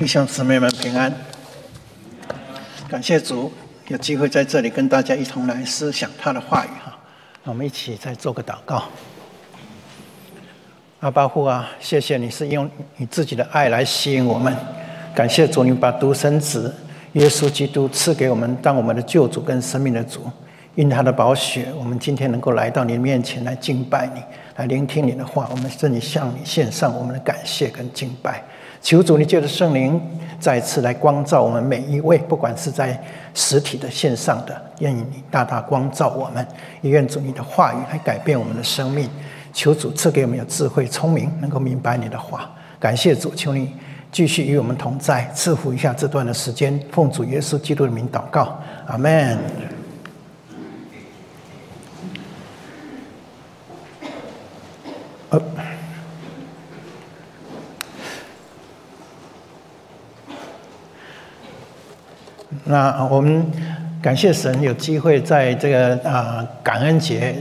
弟兄姊妹们平安，感谢主有机会在这里跟大家一同来思想他的话语哈。我们一起再做个祷告。阿巴父啊，谢谢你是用你自己的爱来吸引我们，感谢主你把独生子耶稣基督赐给我们，当我们的救主跟生命的主。因他的宝血，我们今天能够来到你面前来敬拜你，来聆听你的话。我们这里向你献上我们的感谢跟敬拜。求主你借着圣灵再次来光照我们每一位，不管是在实体的、线上的，愿你大大光照我们。也愿主你的话语来改变我们的生命。求主赐给我们有智慧、聪明，能够明白你的话。感谢主，求你继续与我们同在，赐福一下这段的时间。奉主耶稣基督的名祷告，阿门。呃，那我们感谢神有机会在这个啊感恩节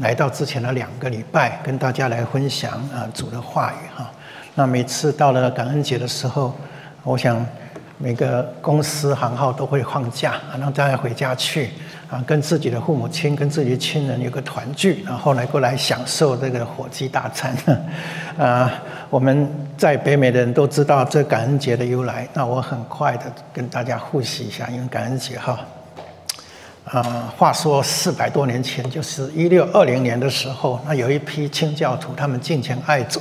来到之前的两个礼拜，跟大家来分享啊主的话语哈。那每次到了感恩节的时候，我想每个公司行号都会放假，让大家回家去。啊，跟自己的父母亲、跟自己的亲人有个团聚，然后来过来享受这个火鸡大餐。啊，我们在北美的人都知道这感恩节的由来。那我很快的跟大家复习一下，因为感恩节哈，啊，话说四百多年前，就是一六二零年的时候，那有一批清教徒，他们敬虔爱主，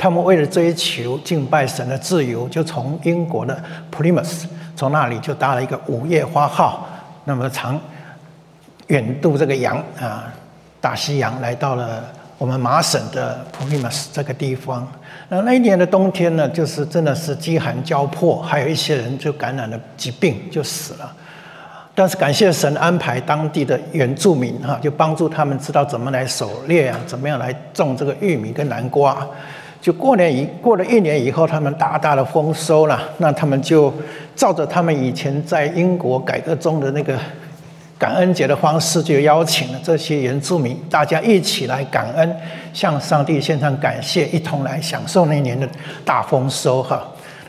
他们为了追求敬拜神的自由，就从英国的普利 s 从那里就搭了一个五叶花号，那么长。远渡这个洋啊，大西洋来到了我们麻省的普利马斯这个地方。那那一年的冬天呢，就是真的是饥寒交迫，还有一些人就感染了疾病就死了。但是感谢神安排当地的原住民哈，就帮助他们知道怎么来狩猎啊，怎么样来种这个玉米跟南瓜。就过年以过了一年以后，他们大大的丰收了。那他们就照着他们以前在英国改革中的那个。感恩节的方式就邀请了这些原住民，大家一起来感恩，向上帝献上感谢，一同来享受那年的大丰收哈。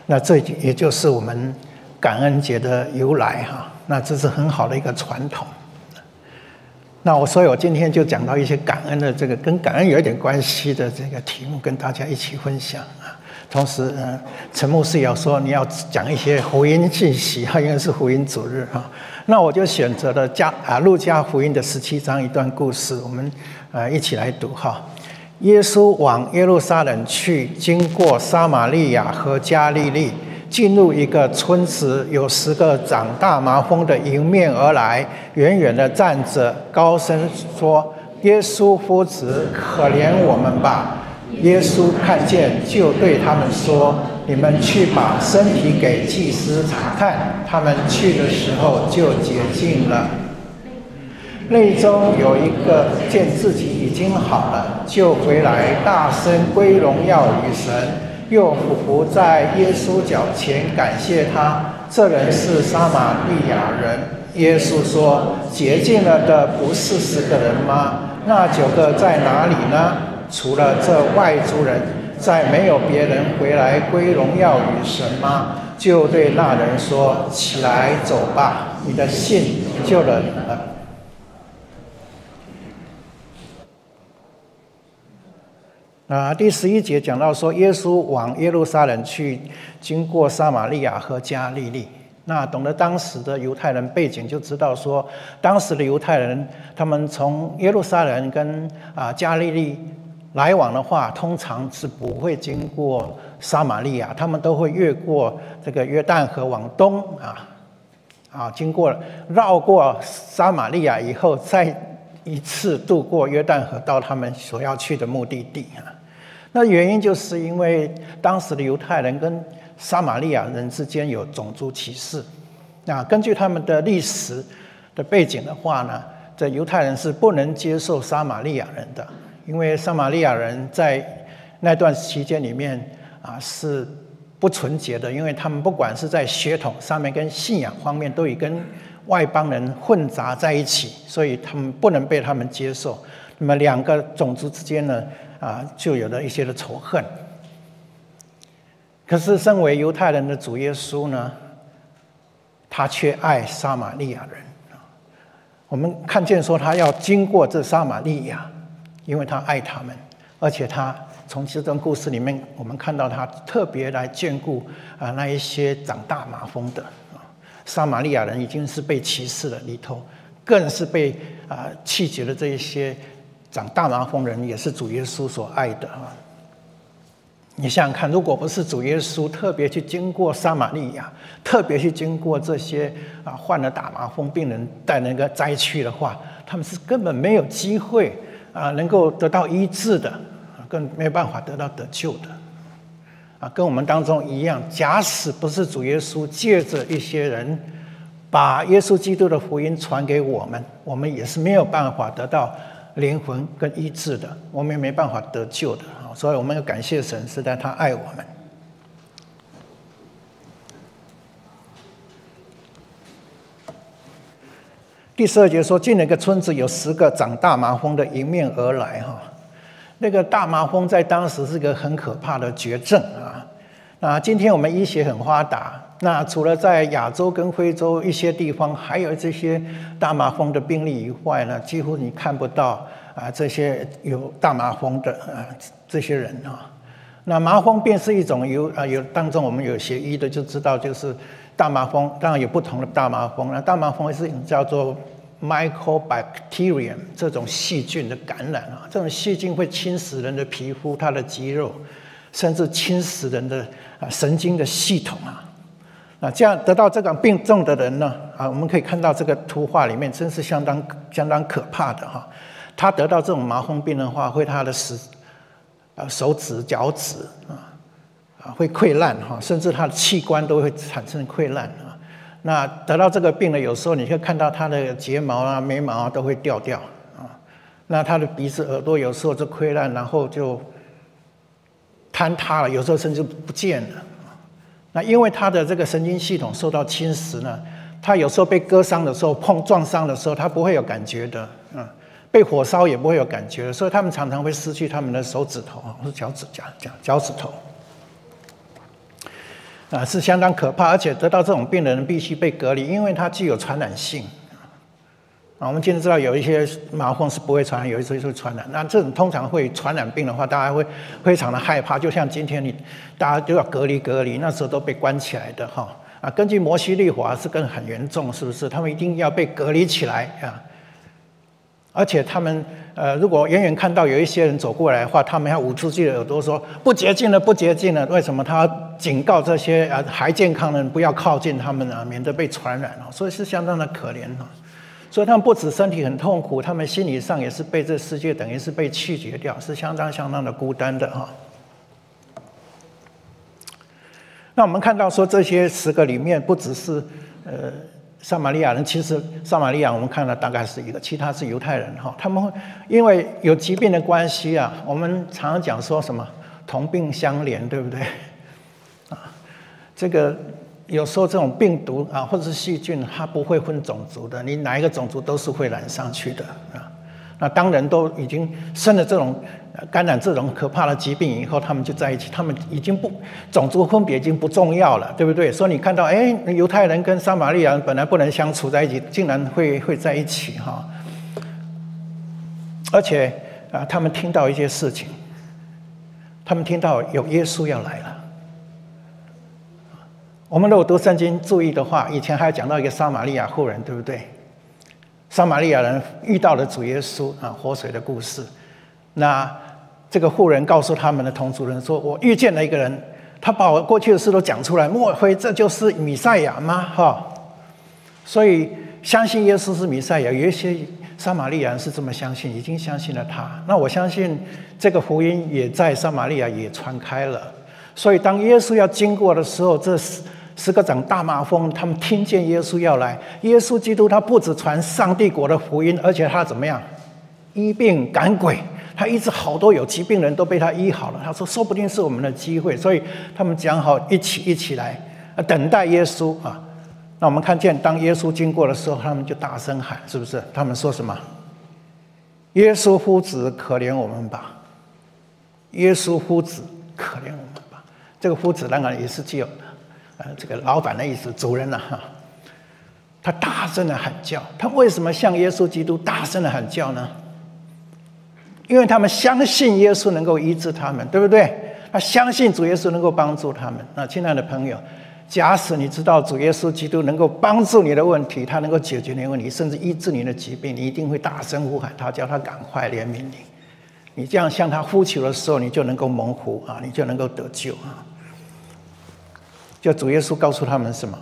那这也就是我们感恩节的由来哈。那这是很好的一个传统。那我所以，我今天就讲到一些感恩的这个跟感恩有一点关系的这个题目，跟大家一起分享啊。同时，嗯，陈牧师也要说你要讲一些福音信息哈，因为是福音主日哈。那我就选择了加啊路加福音的十七章一段故事，我们呃一起来读哈。耶稣往耶路撒冷去，经过撒玛利亚和加利利，进入一个村子，有十个长大麻风的迎面而来，远远的站着，高声说：“耶稣夫子，可怜我们吧！”耶稣看见，就对他们说：“你们去把身体给祭司查看。”他们去的时候就洁净了。内中有一个见自己已经好了，就回来大声归荣耀与神，又俯伏在耶稣脚前感谢他。这人是撒玛利亚人。耶稣说：“洁净了的不是十个人吗？那九个在哪里呢？”除了这外族人，再没有别人回来归荣耀与神吗？就对那人说：“起来走吧，你的信救了你了。”啊，第十一节讲到说，耶稣往耶路撒冷去，经过撒玛利亚和加利利。那懂得当时的犹太人背景，就知道说，当时的犹太人，他们从耶路撒冷跟啊加利利。来往的话，通常是不会经过撒玛利亚，他们都会越过这个约旦河往东啊，啊，经过绕过撒玛利亚以后，再一次渡过约旦河到他们所要去的目的地啊。那原因就是因为当时的犹太人跟撒玛利亚人之间有种族歧视。那根据他们的历史的背景的话呢，这犹太人是不能接受撒玛利亚人的。因为撒玛利亚人在那段期间里面啊是不纯洁的，因为他们不管是在血统上面跟信仰方面都已跟外邦人混杂在一起，所以他们不能被他们接受。那么两个种族之间呢啊就有了一些的仇恨。可是身为犹太人的主耶稣呢，他却爱撒玛利亚人。我们看见说他要经过这撒玛利亚，因为他爱他们，而且他从这段故事里面，我们看到他特别来眷顾啊那一些长大麻风的啊，撒玛利亚人已经是被歧视了，里头更是被啊气绝的这一些。长大麻风人也是主耶稣所爱的啊！你想想看，如果不是主耶稣特别去经过撒玛利亚，特别去经过这些啊患了大麻风病人带那个灾区的话，他们是根本没有机会啊能够得到医治的，更没有办法得到得救的啊！跟我们当中一样，假使不是主耶稣借着一些人把耶稣基督的福音传给我们，我们也是没有办法得到。灵魂跟医治的，我们也没办法得救的啊！所以我们要感谢神，是在他爱我们。第十二节说，进了一个村子，有十个长大麻风的迎面而来哈。那个大麻风在当时是个很可怕的绝症啊！那今天我们医学很发达。那除了在亚洲跟非洲一些地方，还有这些大麻风的病例以外呢，几乎你看不到啊这些有大麻风的啊这些人啊。那麻风病是一种有啊有当中我们有学医的就知道，就是大麻风当然有不同的大麻风那大麻风是叫做 mycobacterium 这种细菌的感染啊，这种细菌会侵蚀人的皮肤、他的肌肉，甚至侵蚀人的啊神经的系统啊。那，这样得到这个病重的人呢，啊，我们可以看到这个图画里面真是相当相当可怕的哈。他得到这种麻风病的话，会他的手啊手指、脚趾啊啊会溃烂哈，甚至他的器官都会产生溃烂啊。那得到这个病呢，有时候你会看到他的睫毛啊、眉毛啊都会掉掉啊。那他的鼻子、耳朵有时候就溃烂，然后就坍塌了，有时候甚至不见了。那因为他的这个神经系统受到侵蚀呢，他有时候被割伤的时候、碰撞伤的时候，他不会有感觉的，嗯，被火烧也不会有感觉，所以他们常常会失去他们的手指头啊，不是脚趾甲、脚脚趾头，啊，是相当可怕，而且得到这种病的人必须被隔离，因为它具有传染性。啊，我们今天知道有一些麻风是不会传染，有一些会传染。那这种通常会传染病的话，大家会非常的害怕。就像今天你大家都要隔离隔离，那时候都被关起来的哈。啊，根据摩西律法是更很严重，是不是？他们一定要被隔离起来啊。而且他们呃，如果远远看到有一些人走过来的话，他们要捂住自己的耳朵说不洁净了，不洁净了。为什么？他警告这些啊还健康的人不要靠近他们啊，免得被传染哦。所以是相当的可怜哦。所以他们不止身体很痛苦，他们心理上也是被这世界等于是被拒绝掉，是相当相当的孤单的哈。那我们看到说这些十个里面，不只是呃撒玛利亚人，其实撒玛利亚我们看了大概是一个，其他是犹太人哈。他们因为有疾病的关系啊，我们常常讲说什么同病相怜，对不对？啊，这个。有时候这种病毒啊，或者是细菌，它不会分种族的，你哪一个种族都是会染上去的啊。那当人都已经生了这种感染这种可怕的疾病以后，他们就在一起，他们已经不种族分别已经不重要了，对不对？所以你看到，哎，犹太人跟撒玛利亚人本来不能相处在一起，竟然会会在一起哈。而且啊，他们听到一些事情，他们听到有耶稣要来了。我们如果读圣经注意的话，以前还讲到一个撒玛利亚妇人，对不对？撒玛利亚人遇到了主耶稣啊，活水的故事。那这个妇人告诉他们的同族人说：“我遇见了一个人，他把我过去的事都讲出来。莫非这就是米赛亚吗？”哈，所以相信耶稣是米赛亚，有一些撒玛利亚人是这么相信，已经相信了他。那我相信这个福音也在撒玛利亚也传开了。所以当耶稣要经过的时候，这是。十个长大麻风，他们听见耶稣要来，耶稣基督他不止传上帝国的福音，而且他怎么样医病赶鬼，他医治好多有疾病人都被他医好了。他说，说不定是我们的机会，所以他们讲好一起一起来等待耶稣啊。那我们看见当耶稣经过的时候，他们就大声喊，是不是？他们说什么？耶稣夫子，可怜我们吧！耶稣夫子，可怜我们吧。这个夫子当然也是具有呃这个老板的意思，主人呐哈。他大声的喊叫，他为什么向耶稣基督大声的喊叫呢？因为他们相信耶稣能够医治他们，对不对？他相信主耶稣能够帮助他们。那亲爱的朋友，假使你知道主耶稣基督能够帮助你的问题，他能够解决你的问题，甚至医治你的疾病，你一定会大声呼喊他，叫他赶快怜悯你。你这样向他呼求的时候，你就能够蒙福啊，你就能够得救啊。就主耶稣告诉他们什么？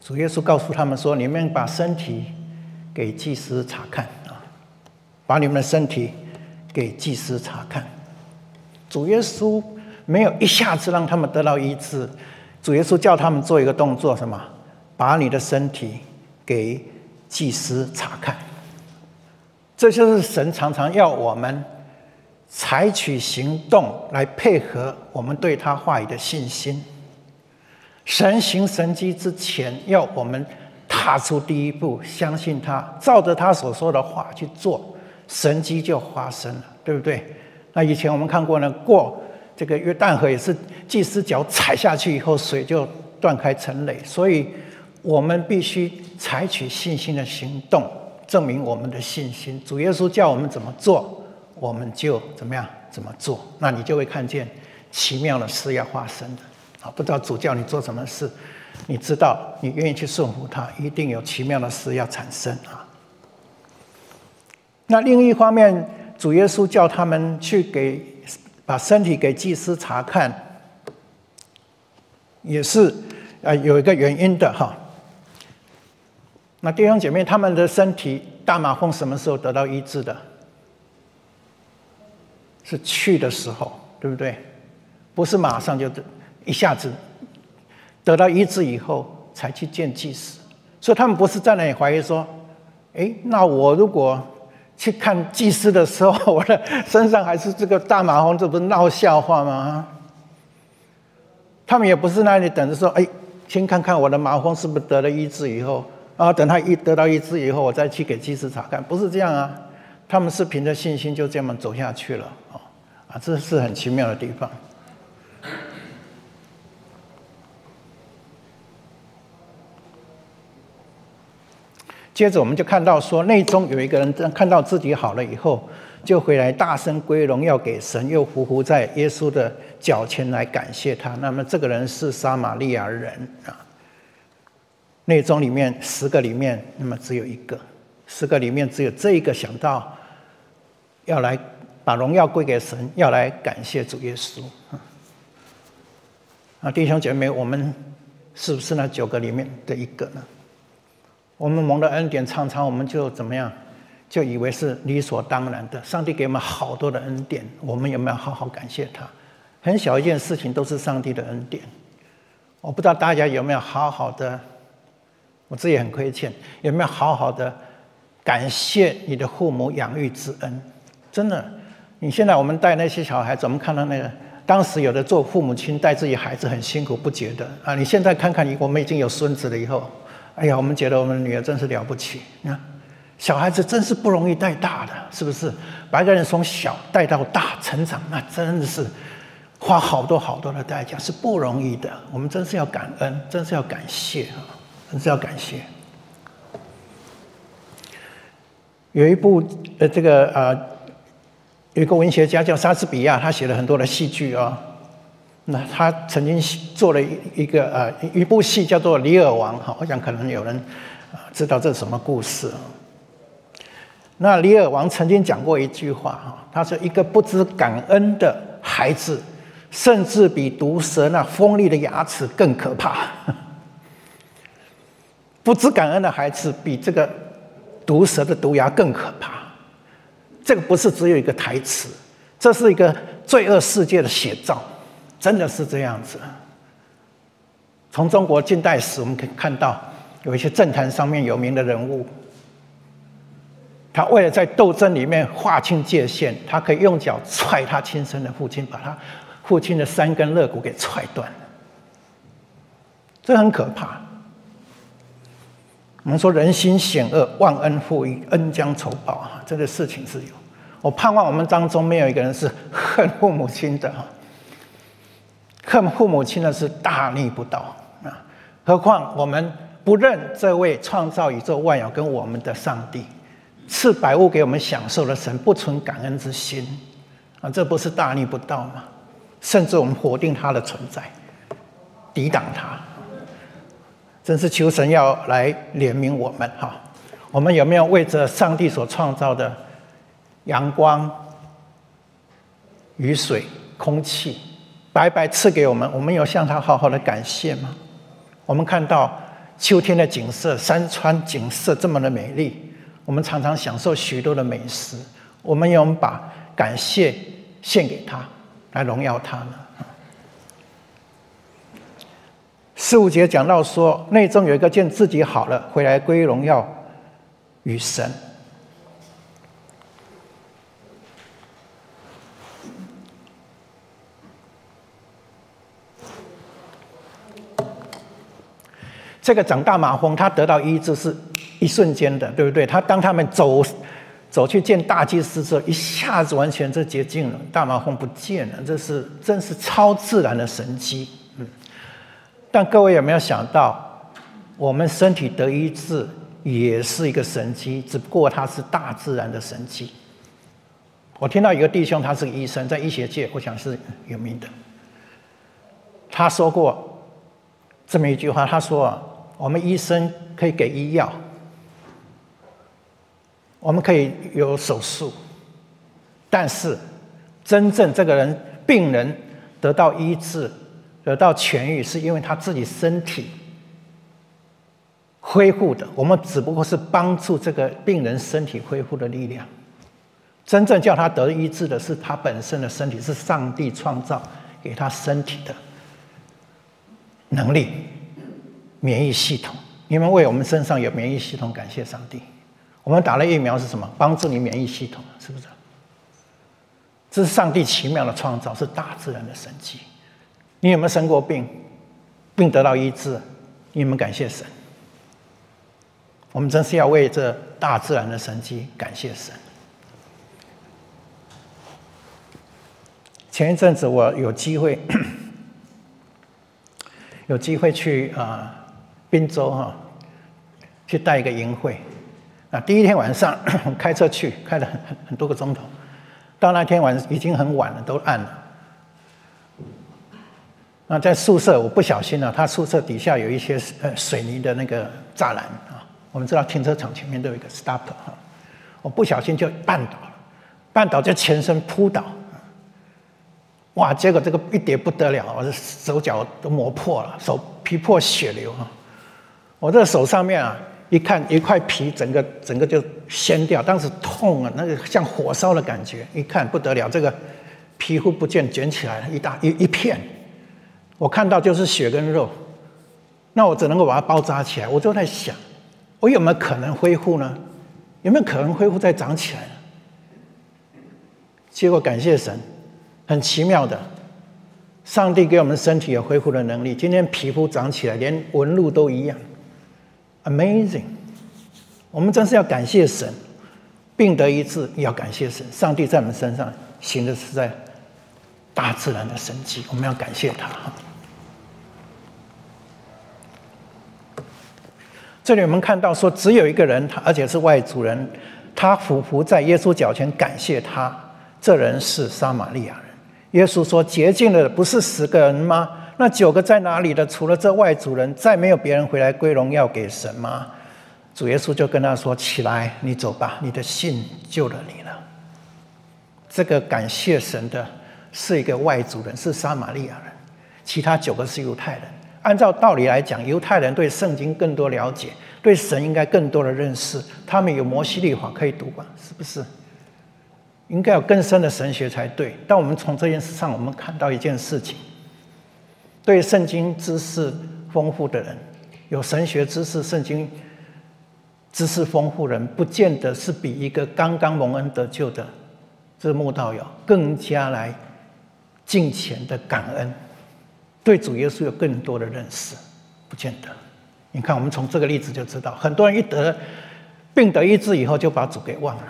主耶稣告诉他们说：“你们把身体给祭司查看啊，把你们的身体给祭司查看。”主耶稣没有一下子让他们得到医治，主耶稣叫他们做一个动作，什么？把你的身体给祭司查看。这就是神常常要我们采取行动来配合我们对他话语的信心。神行神迹之前，要我们踏出第一步，相信他，照着他所说的话去做，神迹就发生了，对不对？那以前我们看过呢，过这个约旦河也是祭司脚踩下去以后，水就断开成雷。所以，我们必须采取信心的行动，证明我们的信心。主耶稣叫我们怎么做，我们就怎么样怎么做。那你就会看见奇妙的事要发生的。啊，不知道主叫你做什么事，你知道你愿意去顺服他，一定有奇妙的事要产生啊。那另一方面，主耶稣叫他们去给把身体给祭司查看，也是啊有一个原因的哈。那弟兄姐妹，他们的身体大麻风什么时候得到医治的？是去的时候，对不对？不是马上就。一下子得到医治以后，才去见祭司，所以他们不是在那里怀疑说：“哎，那我如果去看祭司的时候，我的身上还是这个大麻风，这不是闹笑话吗？”他们也不是那里等着说：“哎，先看看我的麻风是不是得了医治以后，啊，等他一得到医治以后，我再去给祭司查看。”不是这样啊，他们是凭着信心就这么走下去了啊，这是很奇妙的地方。接着我们就看到说，内中有一个人看到自己好了以后，就回来大声归荣耀给神，又匍匐在耶稣的脚前来感谢他。那么这个人是撒玛利亚人啊。内中里面十个里面，那么只有一个，十个里面只有这一个想到要来把荣耀归给神，要来感谢主耶稣啊。弟兄姐妹，我们是不是那九个里面的一个呢？我们蒙的恩典，常常我们就怎么样，就以为是理所当然的。上帝给我们好多的恩典，我们有没有好好感谢他？很小一件事情都是上帝的恩典。我不知道大家有没有好好的，我自己很亏欠，有没有好好的感谢你的父母养育之恩？真的，你现在我们带那些小孩子，我们看到那个当时有的做父母亲带自己孩子很辛苦，不觉得啊？你现在看看你，我们已经有孙子了以后。哎呀，我们觉得我们女儿真是了不起。你看，小孩子真是不容易带大的，是不是？把一个人从小带到大成长，那真的是花好多好多的代价，是不容易的。我们真是要感恩，真是要感谢啊，真是要感谢。有一部呃，这个呃，有一个文学家叫莎士比亚，他写了很多的戏剧啊。那他曾经做了一一个呃一部戏叫做《李尔王》哈，我想可能有人知道这是什么故事。那李尔王曾经讲过一句话哈，他说：“一个不知感恩的孩子，甚至比毒蛇那锋利的牙齿更可怕。不知感恩的孩子，比这个毒蛇的毒牙更可怕。这个不是只有一个台词，这是一个罪恶世界的写照。”真的是这样子。从中国近代史，我们可以看到有一些政坛上面有名的人物，他为了在斗争里面划清界限，他可以用脚踹他亲生的父亲，把他父亲的三根肋骨给踹断这很可怕。我们说人心险恶，忘恩负义，恩将仇报啊！这个事情是有。我盼望我们当中没有一个人是恨父母亲的哈，恨父母亲的是大逆不道啊！何况我们不认这位创造宇宙万有跟我们的上帝，赐百物给我们享受的神，不存感恩之心啊！这不是大逆不道吗？甚至我们否定他的存在，抵挡他，真是求神要来怜悯我们哈！我们有没有为着上帝所创造的？阳光、雨水、空气，白白赐给我们，我们有向他好好的感谢吗？我们看到秋天的景色，山川景色这么的美丽，我们常常享受许多的美食，我们有把感谢献给他，来荣耀他呢？四五节讲到说，内中有一个见自己好了，回来归荣耀与神。这个长大麻风，他得到医治是一瞬间的，对不对？他当他们走走去见大祭司之后，一下子完全就洁净了，大麻风不见了，这是真是超自然的神迹。嗯，但各位有没有想到，我们身体得医治也是一个神迹，只不过它是大自然的神迹。我听到一个弟兄，他是个医生，在医学界我想是有名的，他说过这么一句话，他说。我们医生可以给医药，我们可以有手术，但是真正这个人病人得到医治、得到痊愈，是因为他自己身体恢复的。我们只不过是帮助这个病人身体恢复的力量。真正叫他得医治的是他本身的身体，是上帝创造给他身体的能力。免疫系统，你们为我们身上有免疫系统感谢上帝。我们打了疫苗是什么？帮助你免疫系统，是不是？这是上帝奇妙的创造，是大自然的神迹。你有没有生过病？病得到医治，你们感谢神。我们真是要为这大自然的神迹感谢神。前一阵子我有机会，有机会去啊。滨州哈，去带一个营会，啊，第一天晚上 开车去，开了很很很多个钟头，到那天晚已经很晚了，都暗了。那在宿舍，我不小心了，他宿舍底下有一些呃水泥的那个栅栏，我们知道停车场前面都有一个 stop 哈，我不小心就绊倒了，绊倒就全身扑倒，哇，结果这个一跌不得了，我的手脚都磨破了，手皮破血流啊。我这手上面啊，一看一块皮，整个整个就掀掉，当时痛啊，那个像火烧的感觉，一看不得了，这个皮肤不见卷起来，一大一一片，我看到就是血跟肉，那我只能够把它包扎起来。我就在想，我有没有可能恢复呢？有没有可能恢复再长起来？结果感谢神，很奇妙的，上帝给我们身体有恢复的能力，今天皮肤长起来，连纹路都一样。Amazing！我们真是要感谢神，病得医治要感谢神。上帝在我们身上行的是在大自然的神迹，我们要感谢他。这里我们看到说，只有一个人，他而且是外族人，他俯伏在耶稣脚前感谢他。这人是撒玛利亚人。耶稣说：“洁净的不是十个人吗？”那九个在哪里的？除了这外族人，再没有别人回来归荣耀给神吗？主耶稣就跟他说：“起来，你走吧，你的信救了你了。”这个感谢神的是一个外族人，是撒玛利亚人，其他九个是犹太人。按照道理来讲，犹太人对圣经更多了解，对神应该更多的认识，他们有摩西律法可以读吧？是不是？应该有更深的神学才对。但我们从这件事上，我们看到一件事情。对圣经知识丰富的人，有神学知识、圣经知识丰富人，不见得是比一个刚刚蒙恩得救的这慕道友更加来敬虔的感恩，对主耶稣有更多的认识，不见得。你看，我们从这个例子就知道，很多人一得病得医治以后，就把主给忘了。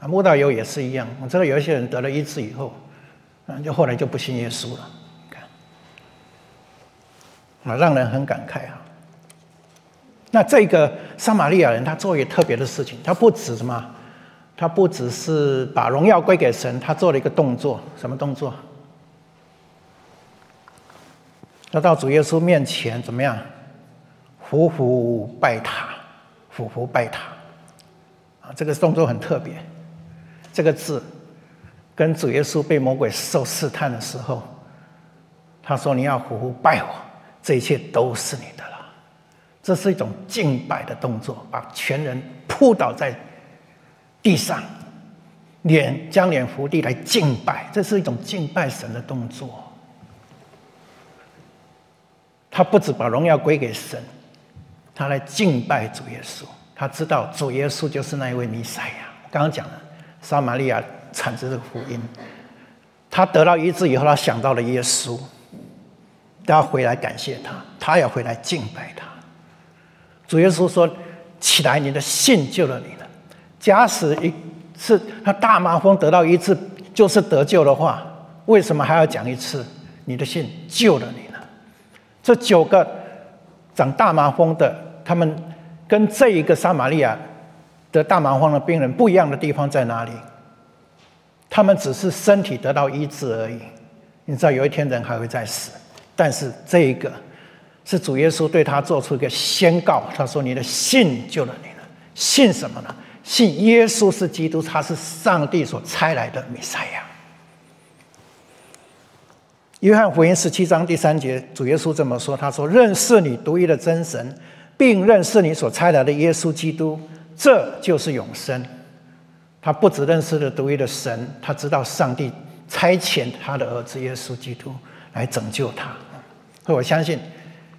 啊，莫道友也是一样。我知道有一些人得了医治以后，啊，就后来就不信耶稣了。看，啊，让人很感慨啊。那这个撒玛利亚人，他做一个特别的事情，他不止什么，他不只是把荣耀归给神，他做了一个动作，什么动作？他到主耶稣面前怎么样？匍匐拜塔，匍匐拜塔，啊，这个动作很特别。这个字跟主耶稣被魔鬼受试探的时候，他说：“你要匍匐拜我，这一切都是你的了。”这是一种敬拜的动作，把全人扑倒在地上，脸将脸伏地来敬拜，这是一种敬拜神的动作。他不止把荣耀归给神。他来敬拜主耶稣，他知道主耶稣就是那一位弥赛亚。刚刚讲了，撒玛利亚产生这个福音，他得到医治以后，他想到了耶稣，他要回来感谢他，他要回来敬拜他。主耶稣说：“起来，你的信救了你了。假使一次他大麻风得到医治就是得救的话，为什么还要讲一次？你的信救了你。这九个长大麻风的。”他们跟这一个撒玛利亚的大麻风的病人不一样的地方在哪里？他们只是身体得到医治而已。你知道有一天人还会再死，但是这一个是主耶稣对他做出一个宣告，他说：“你的信救了你了。信什么呢？信耶稣是基督，他是上帝所差来的弥赛亚。”约翰福音十七章第三节，主耶稣这么说：“他说，认识你独一的真神。”并认识你所差来的耶稣基督，这就是永生。他不只认识了独一的神，他知道上帝差遣他的儿子耶稣基督来拯救他。所以我相信，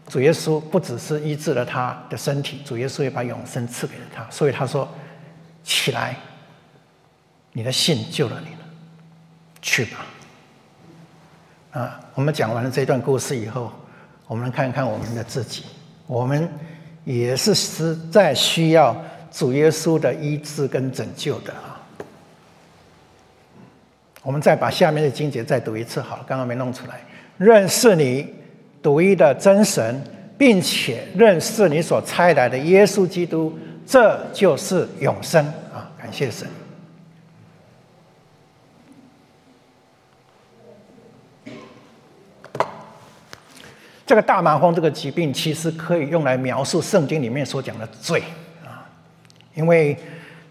主耶稣不只是医治了他的身体，主耶稣也把永生赐给了他。所以他说：“起来，你的信救了你了，去吧。”啊，我们讲完了这段故事以后，我们来看看我们的自己，我们。也是实在需要主耶稣的医治跟拯救的啊！我们再把下面的经节再读一次，好，刚刚没弄出来。认识你独一的真神，并且认识你所差来的耶稣基督，这就是永生啊！感谢神。这个大麻风这个疾病，其实可以用来描述圣经里面所讲的罪啊，因为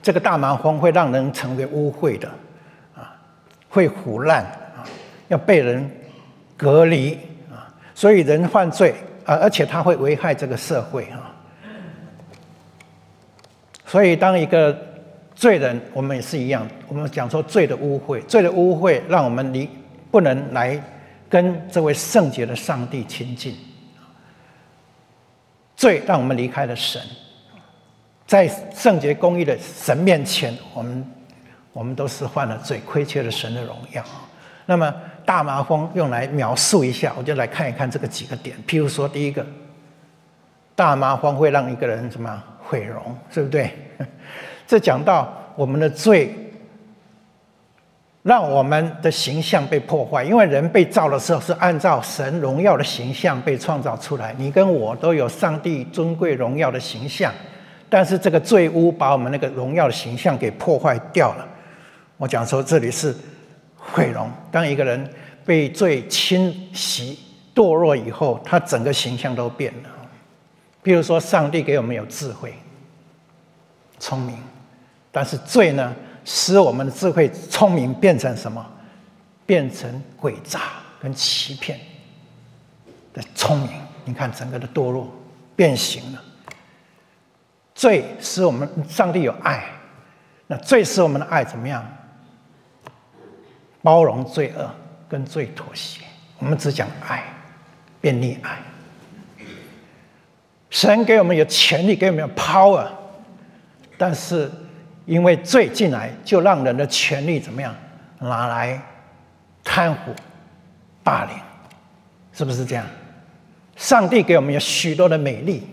这个大麻风会让人成为污秽的啊，会腐烂啊，要被人隔离啊，所以人犯罪啊，而且他会危害这个社会啊。所以当一个罪人，我们也是一样，我们讲说罪的污秽，罪的污秽让我们离不能来。跟这位圣洁的上帝亲近，罪让我们离开了神，在圣洁公义的神面前，我们我们都是犯了罪，亏缺了神的荣耀。那么大麻风用来描述一下，我就来看一看这个几个点。譬如说，第一个，大麻风会让一个人什么毁容，对不对？这讲到我们的罪。让我们的形象被破坏，因为人被造的时候是按照神荣耀的形象被创造出来。你跟我都有上帝尊贵荣耀的形象，但是这个罪污把我们那个荣耀的形象给破坏掉了。我讲说这里是毁容。当一个人被罪侵袭、堕落以后，他整个形象都变了。譬如说，上帝给我们有智慧、聪明，但是罪呢？使我们的智慧、聪明变成什么？变成诡诈跟欺骗的聪明。你看，整个的堕落变形了。罪使我们上帝有爱，那罪使我们的爱怎么样？包容罪恶跟罪妥协。我们只讲爱，变溺爱。神给我们有权利，给我们有 power，但是。因为罪进来，就让人的权利怎么样拿来贪腐、霸凌，是不是这样？上帝给我们有许多的美丽，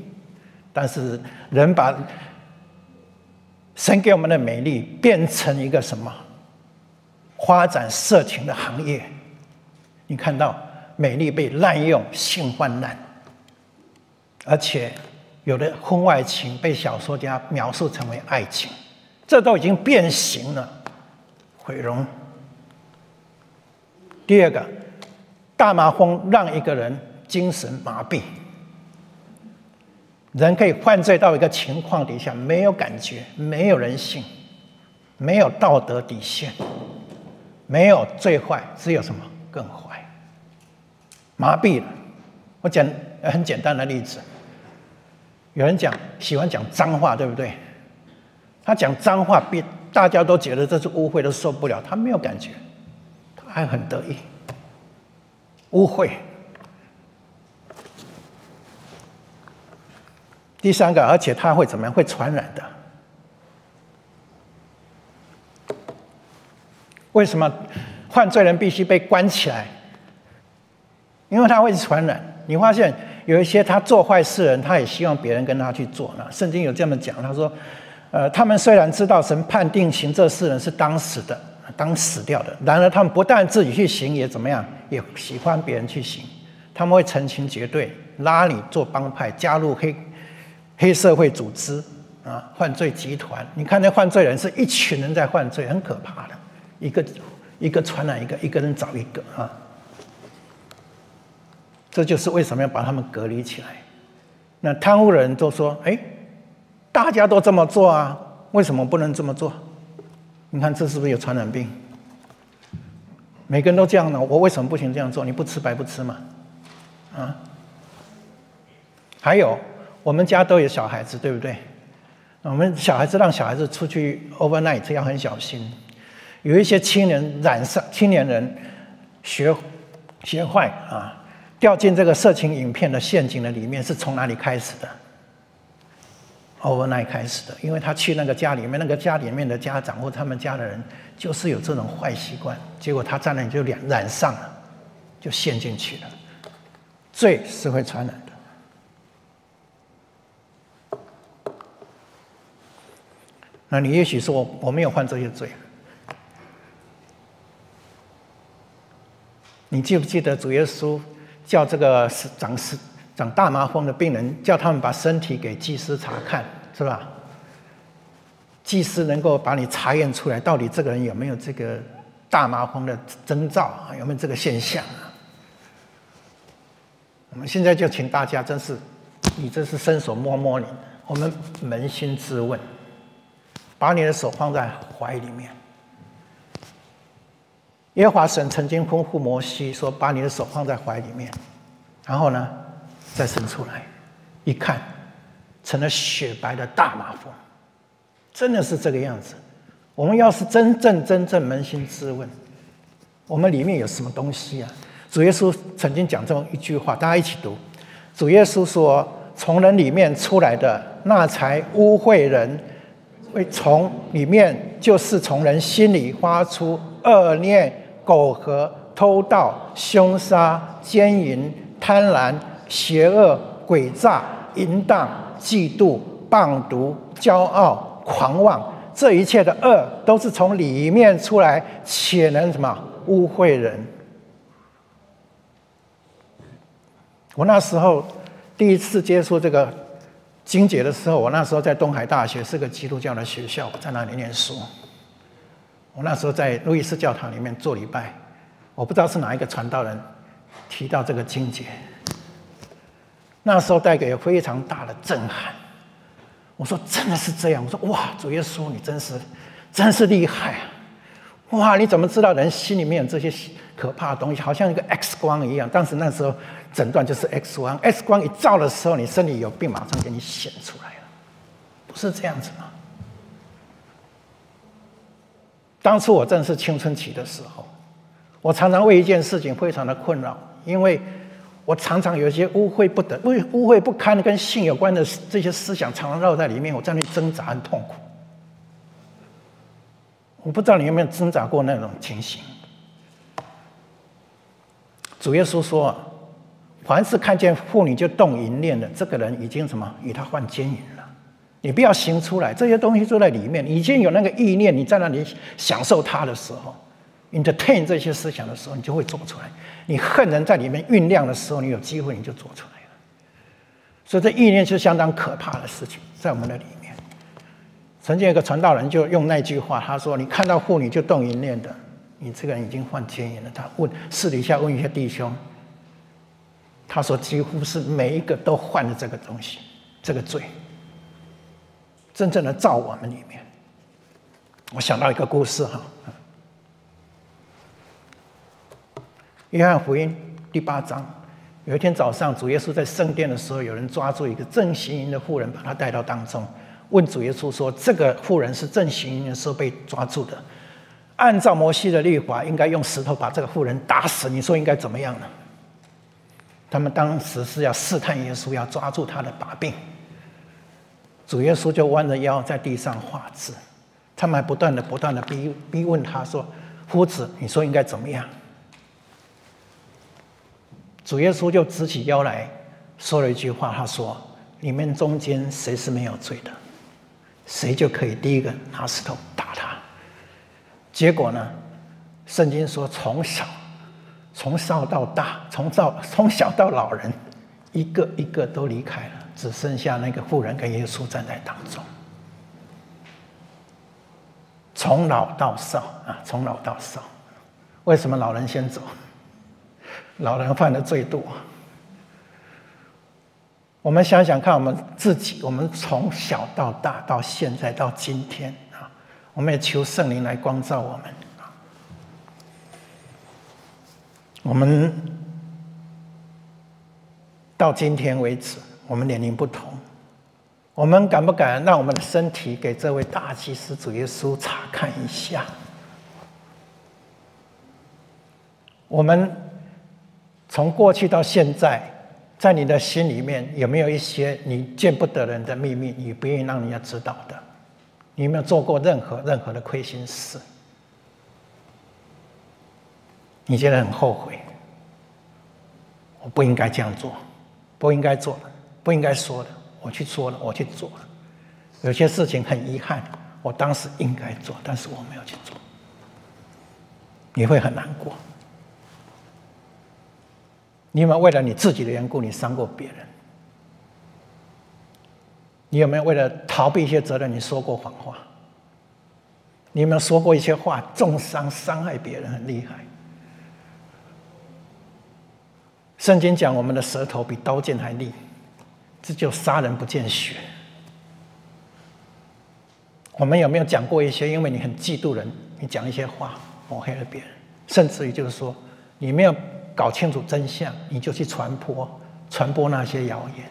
但是人把神给我们的美丽变成一个什么？发展色情的行业。你看到美丽被滥用，性泛滥，而且有的婚外情被小说家描述成为爱情，这都已经变形了，毁容。第二个，大麻风让一个人精神麻痹，人可以犯罪到一个情况底下，没有感觉，没有人性，没有道德底线，没有最坏，只有什么更坏，麻痹了。我讲很简单的例子，有人讲喜欢讲脏话，对不对？他讲脏话，别大家都觉得这是污秽，都受不了，他没有感觉。他还很得意，污秽。第三个，而且他会怎么样？会传染的。为什么犯罪人必须被关起来？因为他会传染。你发现有一些他做坏事人，他也希望别人跟他去做呢。圣经有这么讲，他说：“呃，他们虽然知道神判定行这事人是当死的。”当死掉的，然而他们不但自己去行，也怎么样？也喜欢别人去行。他们会成群结队，拉你做帮派，加入黑黑社会组织啊，犯罪集团。你看那犯罪人是一群人在犯罪，很可怕的。一个一个传染一个，一个人找一个啊。这就是为什么要把他们隔离起来。那贪污人都说：“哎，大家都这么做啊，为什么不能这么做？”你看这是不是有传染病？每个人都这样呢，我为什么不行这样做？你不吃白不吃嘛，啊？还有我们家都有小孩子，对不对？我们小孩子让小孩子出去 overnight 要很小心。有一些青年染上青年人学学坏啊，掉进这个色情影片的陷阱的里面，是从哪里开始的？overnight 开始的，因为他去那个家里面，那个家里面的家长或他们家的人就是有这种坏习惯，结果他在那里就染染上了，就陷进去了。罪是会传染的。那你也许说我没有犯这些罪，你记不记得主耶稣叫这个长师？长大麻风的病人，叫他们把身体给祭司查看，是吧？祭司能够把你查验出来，到底这个人有没有这个大麻风的征兆啊？有没有这个现象啊？我们现在就请大家，真是你这是伸手摸摸你，我们扪心自问，把你的手放在怀里面。耶和华神曾经吩咐摩西说：“把你的手放在怀里面。”然后呢？再伸出来，一看，成了雪白的大马蜂，真的是这个样子。我们要是真正真正扪心自问，我们里面有什么东西啊？主耶稣曾经讲这么一句话，大家一起读。主耶稣说：“从人里面出来的，那才污秽人；会从里面，就是从人心里发出恶念、苟合、偷盗、凶杀、奸淫、贪婪。”邪恶、诡诈、淫荡、嫉妒、棒毒、骄傲、狂妄，这一切的恶都是从里面出来，且能什么污秽人？我那时候第一次接触这个经解的时候，我那时候在东海大学是个基督教的学校，在那里念书。我那时候在路易斯教堂里面做礼拜，我不知道是哪一个传道人提到这个经解。那时候带给非常大的震撼。我说：“真的是这样？”我说：“哇，主耶稣，你真是，真是厉害啊！哇，你怎么知道人心里面有这些可怕的东西？好像一个 X 光一样。当时那时候诊断就是 X 光，X 光一照的时候，你身体有病，马上给你显出来了，不是这样子吗？当初我正是青春期的时候，我常常为一件事情非常的困扰，因为。我常常有一些污秽不得、污污秽不堪跟性有关的这些思想，常常绕在里面，我在那挣扎，很痛苦。我不知道你有没有挣扎过那种情形。主耶稣说：“凡是看见妇女就动淫念的，这个人已经什么与他犯奸淫了。”你不要行出来，这些东西都在里面。已经有那个意念，你在那里享受它的时候，entertain 这些思想的时候，你就会做出来。你恨人在里面酝酿的时候，你有机会你就做出来了。所以这意念是相当可怕的事情，在我们的里面。曾经有个传道人就用那句话，他说：“你看到妇女就动淫念的，你这个人已经犯奸淫了。”他问私底下问一些弟兄，他说：“几乎是每一个都犯了这个东西，这个罪。”真正的造我们里面，我想到一个故事哈，《约翰福音》第八章，有一天早上，主耶稣在圣殿的时候，有人抓住一个正行淫的妇人，把他带到当中，问主耶稣说：“这个妇人是正行淫的时候被抓住的，按照摩西的律法，应该用石头把这个妇人打死，你说应该怎么样呢？”他们当时是要试探耶稣，要抓住他的把柄。主耶稣就弯着腰在地上画字，他们还不断的、不断的逼逼问他说：“夫子，你说应该怎么样？”主耶稣就直起腰来说了一句话：“他说，你们中间谁是没有罪的，谁就可以第一个拿石头打他。”结果呢，圣经说，从小从少到大，从少从小到老人，一个一个都离开了。只剩下那个妇人跟耶稣站在当中，从老到少啊，从老到少，为什么老人先走？老人犯的最多。我们想想看，我们自己，我们从小到大，到现在到今天啊，我们也求圣灵来光照我们啊。我们到今天为止。我们年龄不同，我们敢不敢让我们的身体给这位大祭司主耶稣查看一下？我们从过去到现在，在你的心里面有没有一些你见不得人的秘密，你不愿意让人家知道的？你有没有做过任何任何的亏心事？你现在很后悔？我不应该这样做，不应该做的。不应该说的，我去说了，我去做了。有些事情很遗憾，我当时应该做，但是我没有去做。你会很难过。你有没有为了你自己的缘故，你伤过别人？你有没有为了逃避一些责任，你说过谎话？你有没有说过一些话，重伤、伤害别人，很厉害？圣经讲，我们的舌头比刀剑还利。这就杀人不见血。我们有没有讲过一些？因为你很嫉妒人，你讲一些话抹黑了别人，甚至于就是说，你没有搞清楚真相，你就去传播传播那些谣言，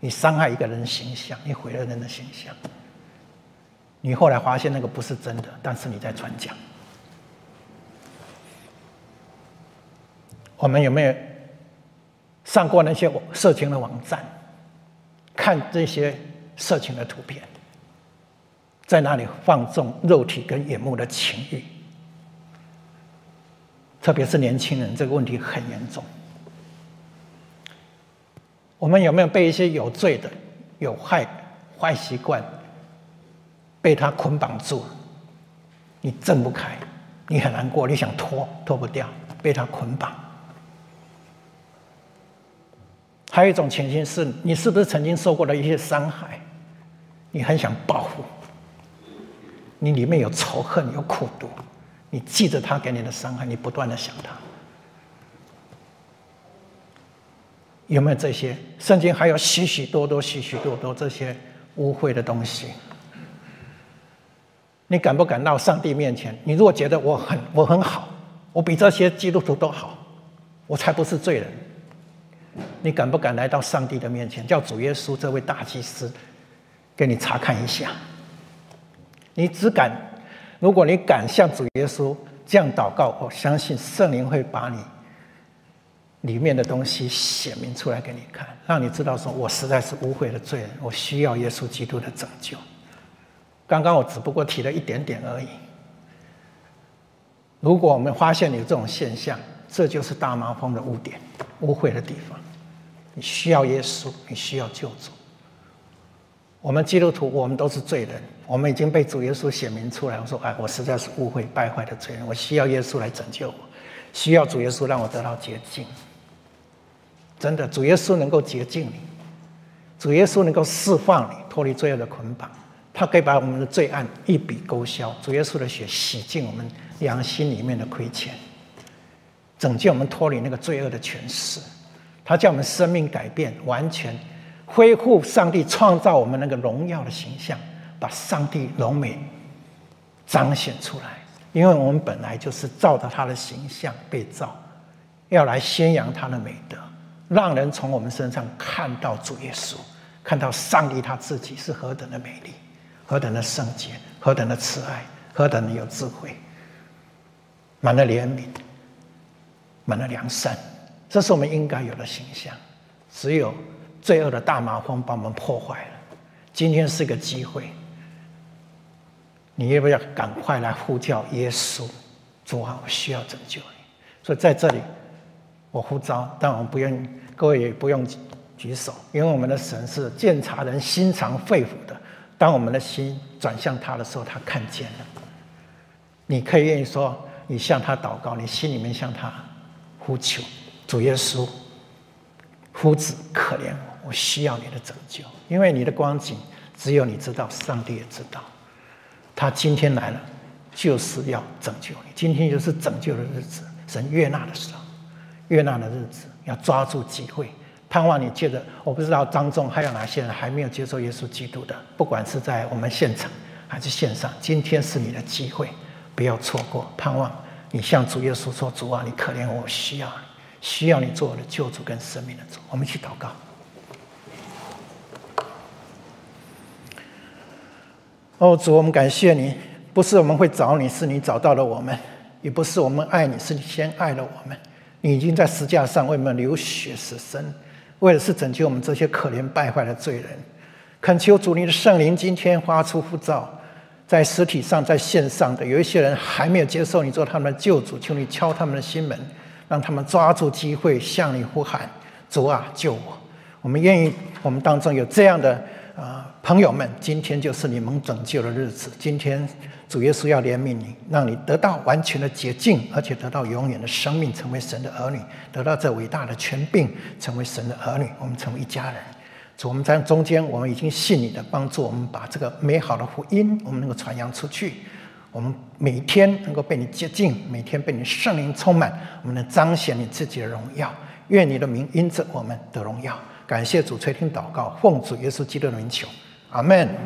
你伤害一个人形象，你毁了人的形象。你后来发现那个不是真的，但是你在传讲。我们有没有上过那些色情的网站？看这些色情的图片，在那里放纵肉体跟眼目的情欲，特别是年轻人，这个问题很严重。我们有没有被一些有罪的、有害坏习惯被他捆绑住？你挣不开，你很难过，你想脱脱不掉，被他捆绑。还有一种情形是，你是不是曾经受过的一些伤害？你很想报复，你里面有仇恨，有苦毒，你记着他给你的伤害，你不断的想他。有没有这些？圣经还有许许多多、许许多多这些污秽的东西。你敢不敢到上帝面前？你如果觉得我很我很好，我比这些基督徒都好，我才不是罪人。你敢不敢来到上帝的面前，叫主耶稣这位大祭司给你查看一下？你只敢，如果你敢向主耶稣这样祷告，我相信圣灵会把你里面的东西显明出来给你看，让你知道说，我实在是污秽的罪人，我需要耶稣基督的拯救。刚刚我只不过提了一点点而已。如果我们发现有这种现象，这就是大麻风的污点、污秽的地方。你需要耶稣，你需要救主。我们基督徒，我们都是罪人，我们已经被主耶稣显明出来。我说，哎，我实在是误会败坏的罪人，我需要耶稣来拯救我，需要主耶稣让我得到洁净。真的，主耶稣能够洁净你，主耶稣能够释放你，脱离罪恶的捆绑，他可以把我们的罪案一笔勾销。主耶稣的血洗净我们良心里面的亏欠，拯救我们脱离那个罪恶的权势。他叫我们生命改变，完全。恢复上帝创造我们那个荣耀的形象，把上帝荣美彰显出来。因为我们本来就是照着他的形象被造，要来宣扬他的美德，让人从我们身上看到主耶稣，看到上帝他自己是何等的美丽，何等的圣洁，何等的慈爱，何等的有智慧，满了怜悯，满了良善。这是我们应该有的形象。只有。罪恶的大麻风把我们破坏了。今天是个机会，你要不要赶快来呼叫耶稣？主啊，我需要拯救你。所以在这里，我呼召，但我们不用，各位也不用举手，因为我们的神是鉴察人心肠肺腑的。当我们的心转向他的时候，他看见了。你可以愿意说，你向他祷告，你心里面向他呼求，主耶稣，夫子可怜我。我需要你的拯救，因为你的光景只有你知道，上帝也知道。他今天来了，就是要拯救你。今天就是拯救的日子，神悦纳的时候，悦纳的日子，要抓住机会，盼望你借着。我不知道当中还有哪些人还没有接受耶稣基督的，不管是在我们现场还是线上，今天是你的机会，不要错过。盼望你向主耶稣说：“主啊，你可怜我，需要你，需要你做我的救主跟生命的主。”我们去祷告。哦，主，我们感谢你，不是我们会找你，是你找到了我们；也不是我们爱你，是你先爱了我们。你已经在石架上为我们流血死生，为的是拯救我们这些可怜败坏的罪人。恳求主，你的圣灵今天发出呼召，在实体上、在线上的有一些人还没有接受你做他们的救主，求你敲他们的心门，让他们抓住机会向你呼喊：“主啊，救我！”我们愿意，我们当中有这样的啊。朋友们，今天就是你们拯救的日子。今天主耶稣要怜悯你，让你得到完全的洁净，而且得到永远的生命，成为神的儿女，得到这伟大的权柄，成为神的儿女。我们成为一家人。主，我们在中间，我们已经信你的帮助，我们把这个美好的福音，我们能够传扬出去。我们每天能够被你接近，每天被你圣灵充满，我们能彰显你自己的荣耀。愿你的名因着我们的荣耀。感谢主垂听祷告，奉主耶稣基督的名求。 아멘.